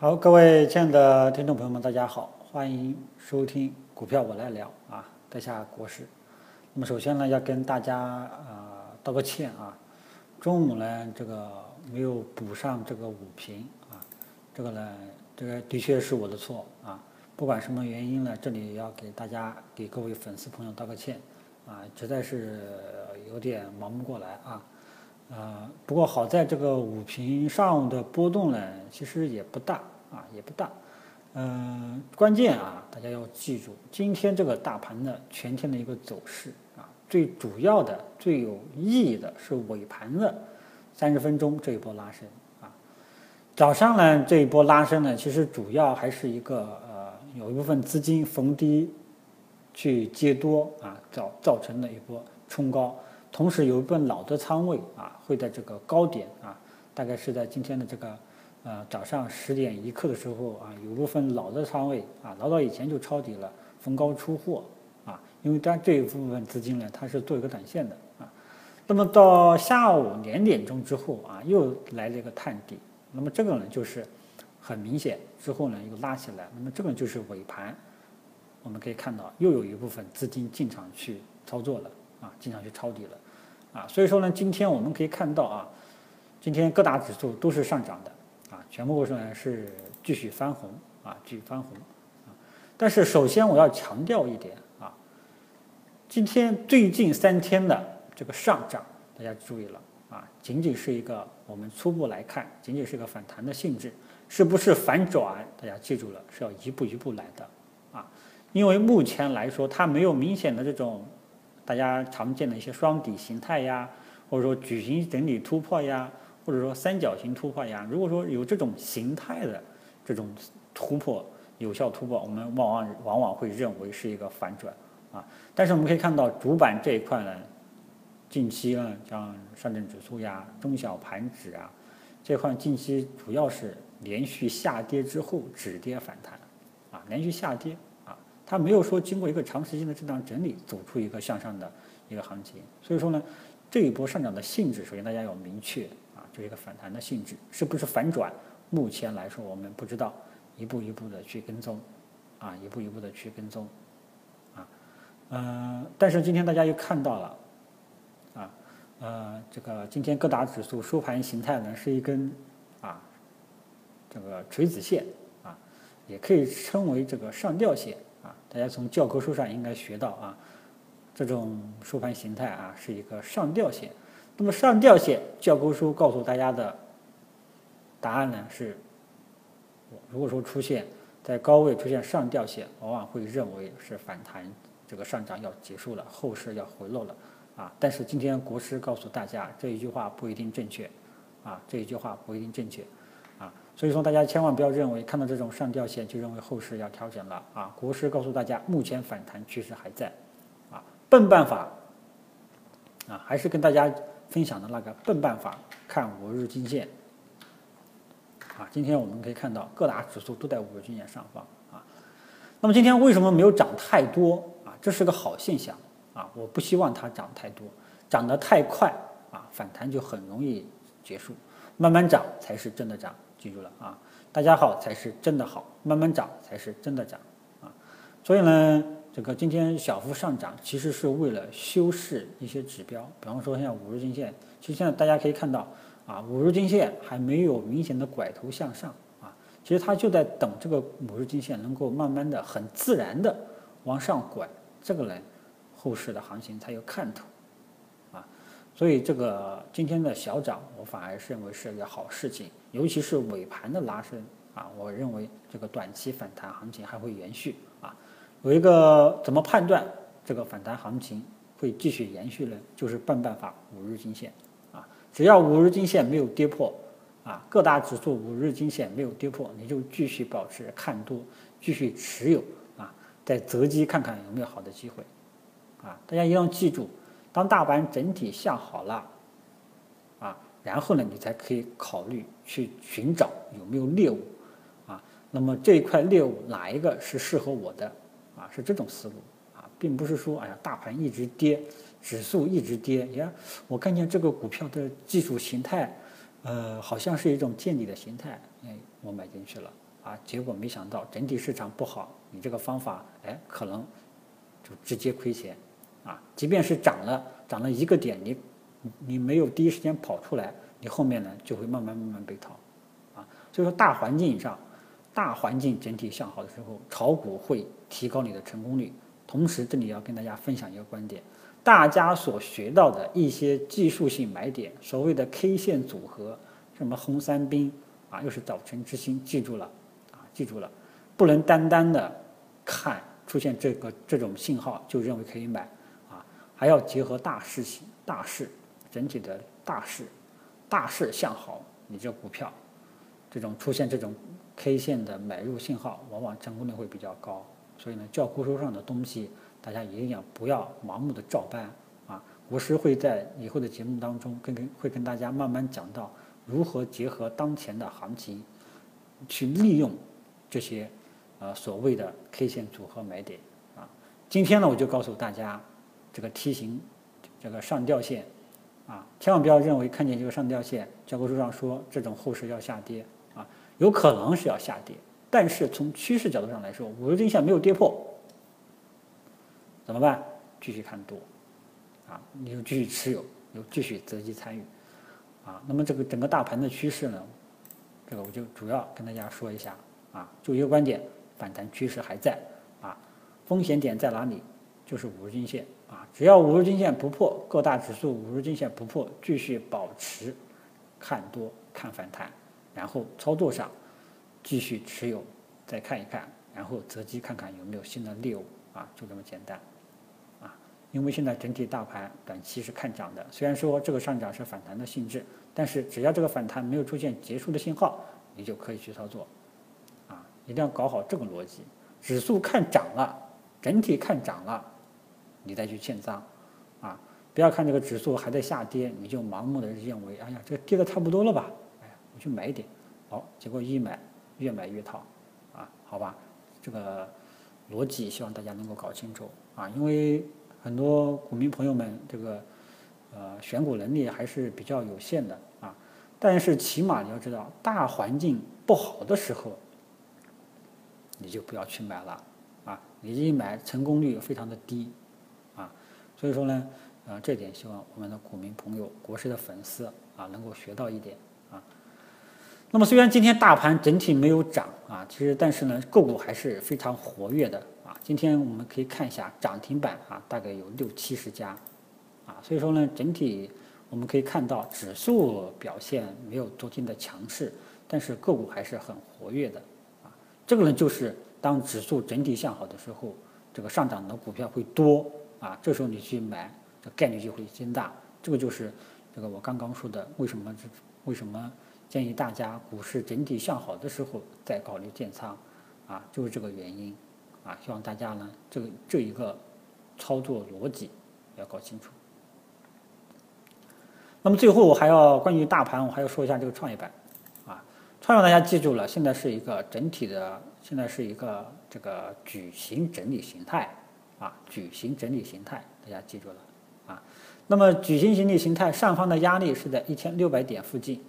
好，各位亲爱的听众朋友们，大家好，欢迎收听股票我来聊啊，在下国师。那么首先呢，要跟大家啊道个歉啊，中午呢这个没有补上这个午评啊，这个呢这个的确是我的错啊，不管什么原因呢，这里要给大家给各位粉丝朋友道个歉啊，实在是有点忙不过来啊。啊，不过好在这个午评上午的波动呢，其实也不大啊，也不大。嗯，关键啊，大家要记住，今天这个大盘的全天的一个走势啊，最主要的、最有意义的是尾盘的三十分钟这一波拉升啊。早上呢这一波拉升呢，其实主要还是一个呃，有一部分资金逢低去接多啊，造造成的一波冲高。同时有一部分老的仓位啊，会在这个高点啊，大概是在今天的这个呃早上十点一刻的时候啊，有部分老的仓位啊，老早以前就抄底了，逢高出货啊，因为它这一部分资金呢，它是做一个短线的啊。那么到下午两点钟之后啊，又来了一个探底，那么这个呢就是很明显之后呢又拉起来，那么这个就是尾盘，我们可以看到又有一部分资金进场去操作了。啊，经常去抄底了，啊，所以说呢，今天我们可以看到啊，今天各大指数都是上涨的，啊，全部是呢是继续翻红，啊，继续翻红，啊，但是首先我要强调一点啊，今天最近三天的这个上涨，大家注意了，啊，仅仅是一个我们初步来看，仅仅是一个反弹的性质，是不是反转？大家记住了，是要一步一步来的，啊，因为目前来说它没有明显的这种。大家常见的一些双底形态呀，或者说矩形整理突破呀，或者说三角形突破呀，如果说有这种形态的这种突破，有效突破，我们往往往往会认为是一个反转啊。但是我们可以看到主板这一块呢，近期呢，像上证指数呀、中小盘指啊，这块近期主要是连续下跌之后止跌反弹啊，连续下跌。它没有说经过一个长时间的震荡整理走出一个向上的一个行情，所以说呢，这一波上涨的性质，首先大家要明确啊，就是一个反弹的性质，是不是反转？目前来说我们不知道，一步一步的去跟踪，啊，一步一步的去跟踪，啊，嗯，但是今天大家又看到了，啊，呃，这个今天各大指数收盘形态呢是一根啊，这个锤子线啊，也可以称为这个上吊线。大家从教科书上应该学到啊，这种收盘形态啊是一个上吊线。那么上吊线，教科书告诉大家的答案呢是，如果说出现在高位出现上吊线，往往会认为是反弹，这个上涨要结束了，后市要回落了啊。但是今天国师告诉大家这一句话不一定正确啊，这一句话不一定正确。所以说，大家千万不要认为看到这种上吊线就认为后市要调整了啊！国师告诉大家，目前反弹趋势还在，啊，笨办法啊，还是跟大家分享的那个笨办法，看五日均线啊。今天我们可以看到各大指数都在五日均线上方啊。那么今天为什么没有涨太多啊？这是个好现象啊！我不希望它涨太多，涨得太快啊，反弹就很容易结束，慢慢涨才是真的涨。记住了啊，大家好才是真的好，慢慢涨才是真的涨啊。所以呢，这个今天小幅上涨，其实是为了修饰一些指标，比方说像五日均线，其实现在大家可以看到啊，五日均线还没有明显的拐头向上啊，其实它就在等这个五日均线能够慢慢的、很自然的往上拐，这个呢，后市的行情才有看头。所以这个今天的小涨，我反而是认为是一个好事情，尤其是尾盘的拉升啊，我认为这个短期反弹行情还会延续啊。有一个怎么判断这个反弹行情会继续延续呢？就是笨办法，五日均线啊，只要五日均线没有跌破啊，各大指数五日均线没有跌破，你就继续保持看多，继续持有啊，再择机看看有没有好的机会啊。大家一定要记住。当大盘整体向好了，然后呢，你才可以考虑去寻找有没有猎物，啊，那么这一块猎物哪一个是适合我的，啊，是这种思路，啊，并不是说，哎呀，大盘一直跌，指数一直跌，呀，我看见这个股票的技术形态，呃，好像是一种见底的形态，哎，我买进去了，啊，结果没想到整体市场不好，你这个方法哎可能就直接亏钱啊。即便是涨了涨了一个点，你你没有第一时间跑出来，你后面呢就会慢慢慢慢被套啊。所以说大环境上，大环境整体向好的时候，炒股会提高你的成功率。同时，这里要跟大家分享一个观点。大家所学到的一些技术性买点，所谓的 K 线组合，什么红三兵啊，又是早晨之星，记住了啊，记住了，不能单单的看出现这个这种信号就认为可以买啊，还要结合大势型、大势整体的大势，大势向好，你这股票这种出现这种 K 线的买入信号，往往成功率会比较高。所以呢，教科书上的东西。大家一定要不要盲目的照搬啊！国师会在以后的节目当中跟跟会跟大家慢慢讲到如何结合当前的行情，去利用这些呃所谓的 K 线组合买点啊。今天呢，我就告诉大家这个梯形这个上吊线啊，千万不要认为看见这个上吊线，教科书上说这种后市要下跌啊，有可能是要下跌，但是从趋势角度上来说，五日均线没有跌破。怎么办？继续看多，啊，你就继续持有，又继续择机参与，啊，那么这个整个大盘的趋势呢，这个我就主要跟大家说一下，啊，就一个观点，反弹趋势还在，啊，风险点在哪里？就是五日均线，啊，只要五日均线不破，各大指数五日均线不破，继续保持看多看反弹，然后操作上继续持有，再看一看，然后择机看看有没有新的猎物，啊，就这么简单。啊因为现在整体大盘短期是看涨的，虽然说这个上涨是反弹的性质，但是只要这个反弹没有出现结束的信号，你就可以去操作，啊，一定要搞好这个逻辑。指数看涨了，整体看涨了，你再去建仓，啊，不要看这个指数还在下跌，你就盲目的认为，哎呀，这跌的差不多了吧，哎，我去买一点，好，结果一买越买越套，啊，好吧，这个逻辑希望大家能够搞清楚，啊，因为。很多股民朋友们，这个呃选股能力还是比较有限的啊。但是起码你要知道，大环境不好的时候，你就不要去买了啊。你一买成功率非常的低。所以说呢，呃，这点希望我们的股民朋友、国师的粉丝啊能够学到一点啊。那么虽然今天大盘整体没有涨啊，其实但是呢，个股还是非常活跃的啊。今天我们可以看一下涨停板啊，大概有六七十家，啊，所以说呢，整体我们可以看到指数表现没有昨天的强势，但是个股还是很活跃的，啊，这个呢就是当指数整体向好的时候，这个上涨的股票会多，啊，这时候你去买，的概率就会增大，这个就是这个我刚刚说的为什么这为什么建议大家股市整体向好的时候再考虑建仓，啊，就是这个原因。啊，希望大家呢，这个这一个操作逻辑要搞清楚。那么最后我还要关于大盘，我还要说一下这个创业板。啊，创业板大家记住了，现在是一个整体的，现在是一个这个矩形整理形态。啊，矩形整理形态，大家记住了。啊，那么矩形整理形态上方的压力是在一千六百点附近。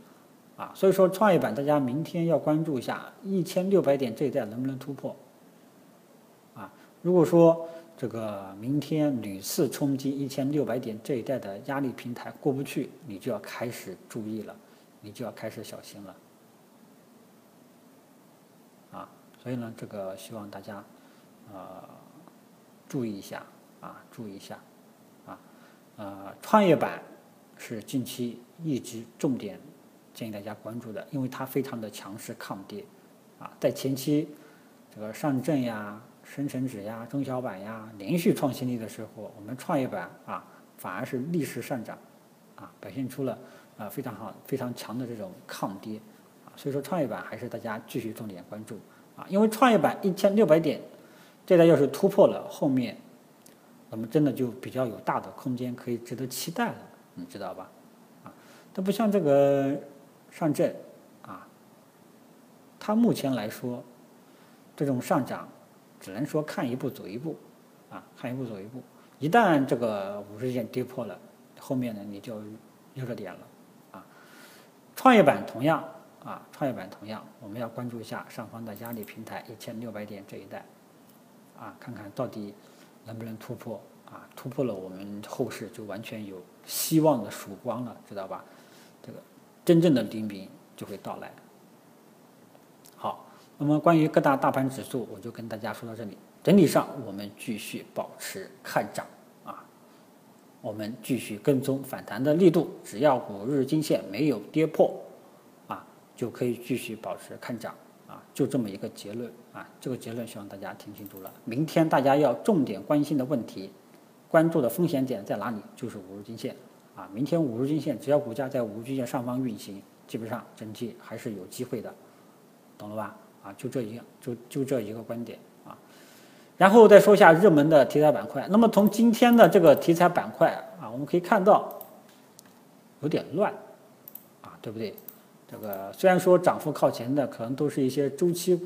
啊，所以说创业板大家明天要关注一下一千六百点这一带能不能突破啊。如果说这个明天屡次冲击一千六百点这一带的压力平台过不去，你就要开始注意了，你就要开始小心了，啊，所以呢，这个希望大家呃注意一下啊，注意一下啊，呃，创业板是近期一直重点建议大家关注的，因为它非常的强势抗跌啊，在前期这个上证呀。深成指呀、中小板呀连续创新低的时候，我们创业板啊反而是逆势上涨，啊表现出了啊非常好、非常强的这种抗跌，啊所以说创业板还是大家继续重点关注啊，因为创业板一千六百点，这代要是突破了，后面我们真的就比较有大的空间可以值得期待了，你知道吧？啊，它不像这个上证啊，它目前来说这种上涨。只能说看一步走一步，啊，看一步走一步。一旦这个五日线跌破了，后面呢你就有热点了，啊。创业板同样啊，创业板同样，我们要关注一下上方的压力平台一千六百点这一带，啊，看看到底能不能突破啊？突破了，我们后市就完全有希望的曙光了，知道吧？这个真正的黎明就会到来。好，那么关于各大大盘指数，我就跟大家说到这里。整体上，我们继续保持看涨啊，我们继续跟踪反弹的力度，只要五日均线没有跌破啊。就可以继续保持看涨，就这么一个结论啊，这个结论希望大家听清楚了。明天大家要重点关心的问题，关注的风险点在哪里？就是五日均线啊。明天五日均线只要股价在五日均线上方运行，基本上整体还是有机会的，懂了吧？啊，就这一个，就就这一个观点啊。然后再说一下热门的题材板块。那么从今天的这个题材板块啊，我们可以看到有点乱啊，对不对？这个虽然说涨幅靠前的可能都是一些周期股，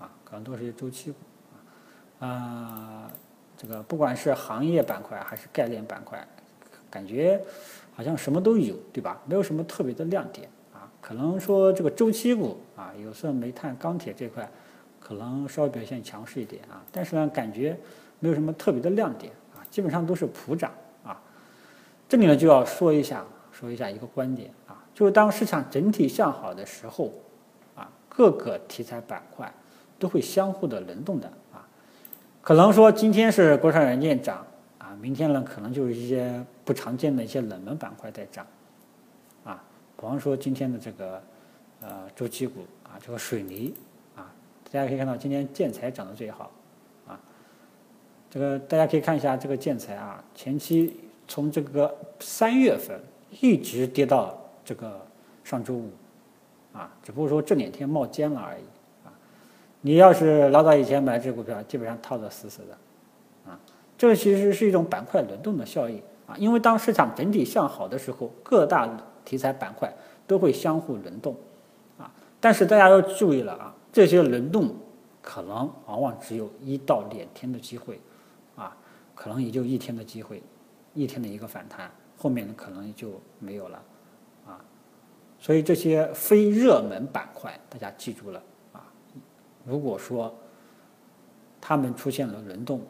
啊，可能都是一些周期股，啊，这个不管是行业板块还是概念板块，感觉好像什么都有，对吧？没有什么特别的亮点，啊，可能说这个周期股啊，有色、煤炭、钢铁这块可能稍微表现强势一点啊，但是呢，感觉没有什么特别的亮点，啊，基本上都是普涨，啊，这里呢就要说一下，说一下一个观点。就是当市场整体向好的时候，啊，各个题材板块都会相互的轮动的啊。可能说今天是国产软件涨啊，明天呢可能就是一些不常见的一些冷门板块在涨啊。比方说今天的这个呃周期股啊，这个水泥啊，大家可以看到今天建材涨得最好啊。这个大家可以看一下这个建材啊，前期从这个三月份一直跌到。这个上周五，啊，只不过说这两天冒尖了而已，啊，你要是老早以前买这股票，基本上套的死死的，啊，这其实是一种板块轮动的效应，啊，因为当市场整体向好的时候，各大题材板块都会相互轮动，啊，但是大家要注意了啊，这些轮动可能往往只有一到两天的机会，啊，可能也就一天的机会，一天的一个反弹，后面呢可能就没有了。所以这些非热门板块，大家记住了啊！如果说他们出现了轮动，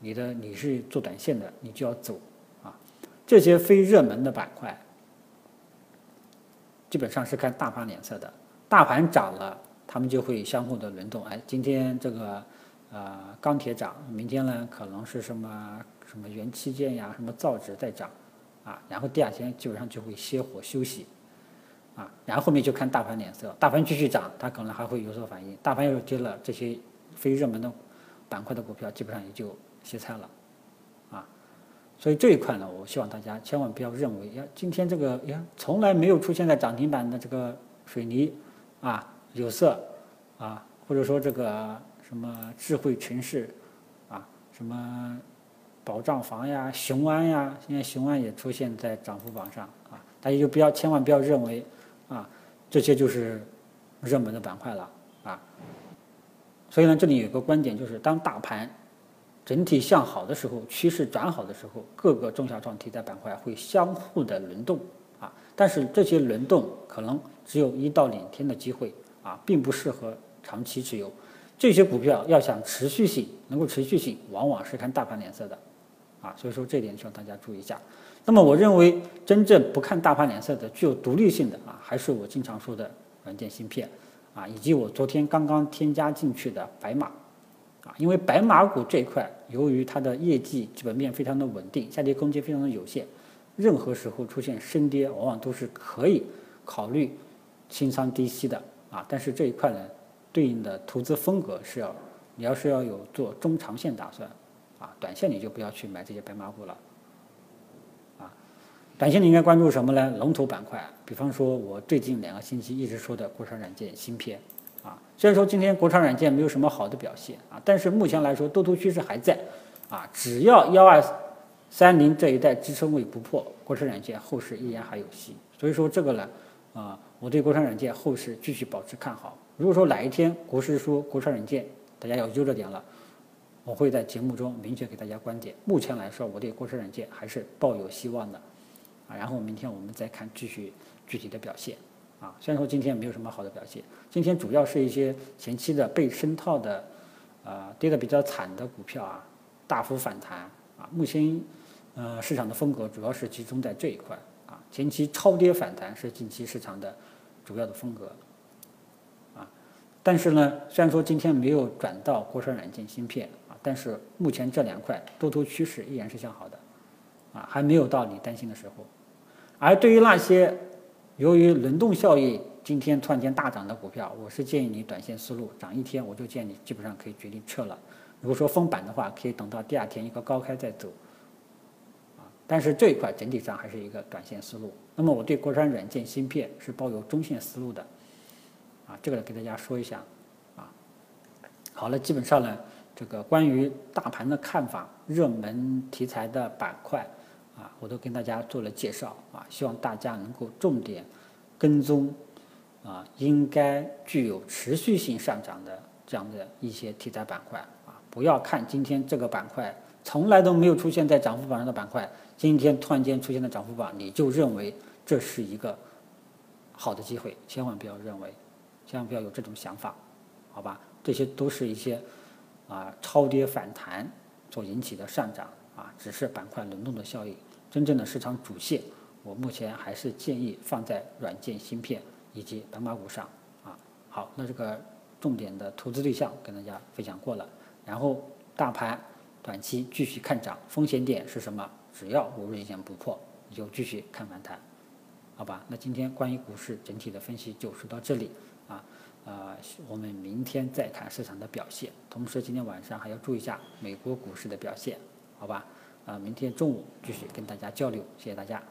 你的你是做短线的，你就要走啊！这些非热门的板块，基本上是看大盘脸色的。大盘涨了，他们就会相互的轮动。哎，今天这个呃钢铁涨，明天呢可能是什么什么元器件呀，什么造纸在涨啊，然后第二天基本上就会歇火休息。啊，然后后面就看大盘脸色，大盘继续涨，它可能还会有所反应；大盘要是跌了，这些非热门的板块的股票基本上也就歇菜了，啊，所以这一块呢，我希望大家千万不要认为呀，今天这个呀从来没有出现在涨停板的这个水泥啊、有色啊，或者说这个什么智慧城市啊、什么保障房呀、雄安呀，现在雄安也出现在涨幅榜上啊，大家就不要千万不要认为。啊，这些就是热门的板块了啊。所以呢，这里有个观点，就是当大盘整体向好的时候，趋势转好的时候，各个中小创题材板块会相互的轮动啊。但是这些轮动可能只有一到两天的机会啊，并不适合长期持有。这些股票要想持续性能够持续性，往往是看大盘脸色的啊。所以说这点需要大家注意一下。那么我认为，真正不看大盘脸色的、具有独立性的啊，还是我经常说的软件芯片，啊，以及我昨天刚刚添加进去的白马，啊，因为白马股这一块，由于它的业绩基本面非常的稳定，下跌空间非常的有限，任何时候出现升跌，往往都是可以考虑清仓低吸的，啊，但是这一块呢，对应的投资风格是要，你要是要有做中长线打算，啊，短线你就不要去买这些白马股了。短线你应该关注什么呢？龙头板块，比方说我最近两个星期一直说的国产软件芯片，啊，虽然说今天国产软件没有什么好的表现啊，但是目前来说多头趋势还在，啊，只要幺二三零这一带支撑位不破，国产软件后市依然还有戏。所以说这个呢，啊，我对国产软件后市继续保持看好。如果说哪一天国师说国产软件大家要悠着点了，我会在节目中明确给大家观点。目前来说，我对国产软件还是抱有希望的。啊，然后明天我们再看继续具体的表现，啊。虽然说今天没有什么好的表现，今天主要是一些前期的被深套的，呃，跌的比较惨的股票啊，大幅反弹啊。目前，呃，市场的风格主要是集中在这一块啊，前期超跌反弹是近期市场的主要的风格啊。但是呢，虽然说今天没有转到国产软件芯片啊，但是目前这两块多头趋势依然是向好的，啊，还没有到你担心的时候。而对于那些由于轮动效应今天突然间大涨的股票，我是建议你短线思路，涨一天我就建议你基本上可以决定撤了。如果说封板的话，可以等到第二天一个高开再走，啊，但是这一块整体上还是一个短线思路。那么我对国产软件芯片是抱有中线思路的。啊，这个给大家说一下，啊，好了，基本上呢，这个关于大盘的看法、热门题材的板块，啊，我都跟大家做了介绍，啊，希望大家能够重点跟踪，啊，应该具有持续性上涨的这样的一些题材板块，啊，不要看今天这个板块从来都没有出现在涨幅榜上的板块，今天突然间出现在涨幅榜，你就认为这是一个好的机会，千万不要认为。千万不要有这种想法，好吧？这些都是一些啊超跌反弹所引起的上涨啊，只是板块轮动的效应。真正的市场主线，我目前还是建议放在软件芯片以及白马股上啊。好，那这个重点的投资对象跟大家分享过了。然后大盘短期继续看涨，风险点是什么？只要五日线不破，你就继续看反弹，好吧？那今天关于股市整体的分析就说到这里。啊，呃，我们明天再看市场的表现。同时，今天晚上还要注意一下美国股市的表现，好吧？啊，明天中午继续跟大家交流，谢谢大家。